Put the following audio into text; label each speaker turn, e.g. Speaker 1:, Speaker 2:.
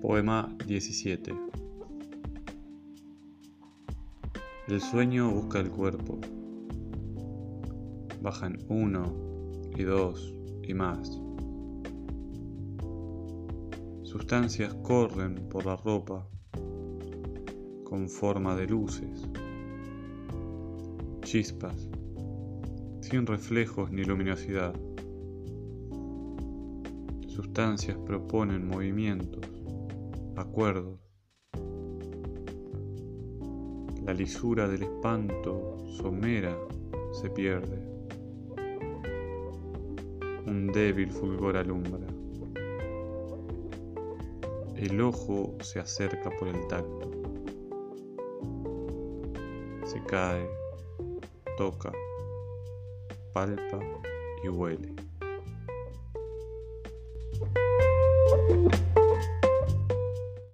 Speaker 1: Poema 17 El sueño busca el cuerpo. Bajan uno y dos y más. Sustancias corren por la ropa con forma de luces, chispas, sin reflejos ni luminosidad. Sustancias proponen movimientos, acuerdos. La lisura del espanto somera se pierde. Un débil fulgor alumbra. El ojo se acerca por el tacto. Se cae, toca, palpa y huele.